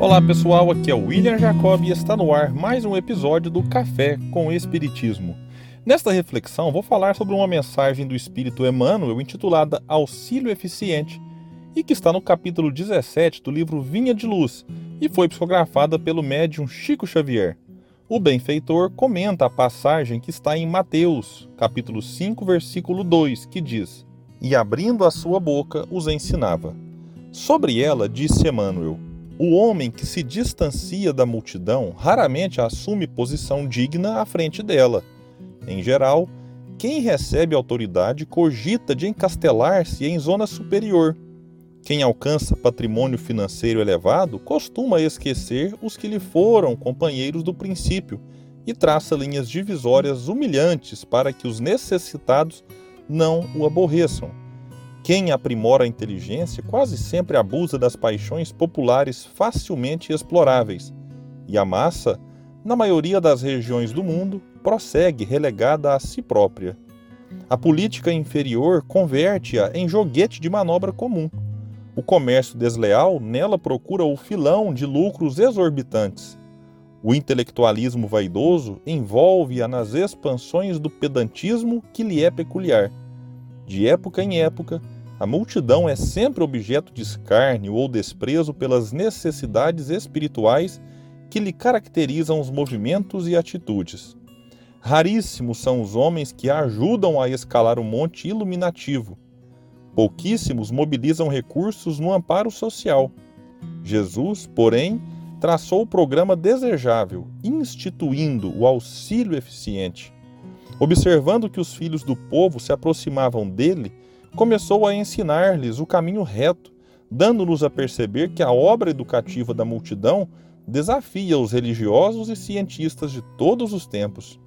Olá pessoal, aqui é o William Jacob e está no ar mais um episódio do Café com Espiritismo. Nesta reflexão vou falar sobre uma mensagem do Espírito Emmanuel intitulada Auxílio Eficiente e que está no capítulo 17 do livro Vinha de Luz e foi psicografada pelo médium Chico Xavier. O benfeitor comenta a passagem que está em Mateus, capítulo 5, versículo 2, que diz: E abrindo a sua boca os ensinava. Sobre ela disse Emmanuel: o homem que se distancia da multidão raramente assume posição digna à frente dela. Em geral, quem recebe autoridade cogita de encastelar-se em zona superior. Quem alcança patrimônio financeiro elevado costuma esquecer os que lhe foram companheiros do princípio e traça linhas divisórias humilhantes para que os necessitados não o aborreçam. Quem aprimora a inteligência quase sempre abusa das paixões populares facilmente exploráveis, e a massa, na maioria das regiões do mundo, prossegue relegada a si própria. A política inferior converte-a em joguete de manobra comum. O comércio desleal nela procura o filão de lucros exorbitantes. O intelectualismo vaidoso envolve-a nas expansões do pedantismo que lhe é peculiar. De época em época, a multidão é sempre objeto de escárnio ou desprezo pelas necessidades espirituais que lhe caracterizam os movimentos e atitudes. Raríssimos são os homens que a ajudam a escalar o monte iluminativo. Pouquíssimos mobilizam recursos no amparo social. Jesus, porém, traçou o programa desejável, instituindo o auxílio eficiente. Observando que os filhos do povo se aproximavam dele, começou a ensinar-lhes o caminho reto, dando-nos a perceber que a obra educativa da multidão desafia os religiosos e cientistas de todos os tempos.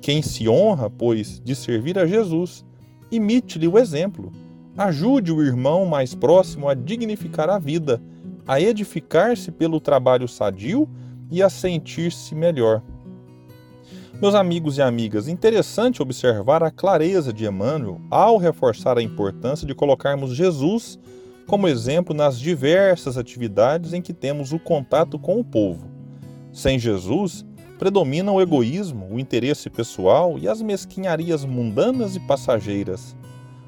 Quem se honra, pois, de servir a Jesus, imite-lhe o exemplo. Ajude o irmão mais próximo a dignificar a vida, a edificar-se pelo trabalho sadio e a sentir-se melhor. Meus amigos e amigas, interessante observar a clareza de Emmanuel ao reforçar a importância de colocarmos Jesus como exemplo nas diversas atividades em que temos o contato com o povo. Sem Jesus, predominam o egoísmo, o interesse pessoal e as mesquinharias mundanas e passageiras.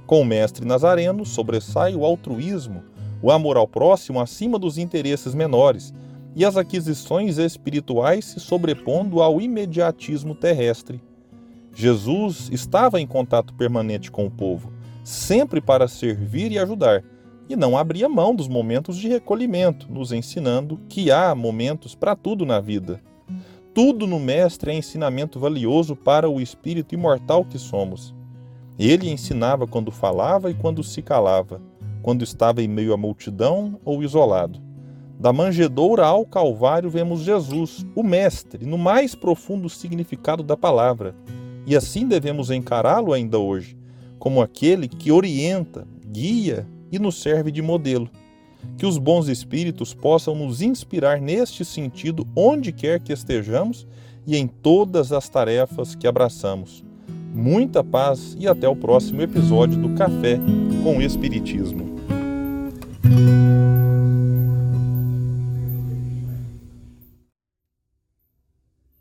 Com o Mestre Nazareno sobressai o altruísmo, o amor ao próximo acima dos interesses menores e as aquisições espirituais se sobrepondo ao imediatismo terrestre. Jesus estava em contato permanente com o povo, sempre para servir e ajudar, e não abria mão dos momentos de recolhimento, nos ensinando que há momentos para tudo na vida. Tudo no Mestre é ensinamento valioso para o espírito imortal que somos. Ele ensinava quando falava e quando se calava, quando estava em meio à multidão ou isolado. Da manjedoura ao Calvário vemos Jesus, o Mestre, no mais profundo significado da palavra. E assim devemos encará-lo ainda hoje, como aquele que orienta, guia e nos serve de modelo. Que os bons espíritos possam nos inspirar neste sentido onde quer que estejamos e em todas as tarefas que abraçamos muita paz e até o próximo episódio do Café com Espiritismo.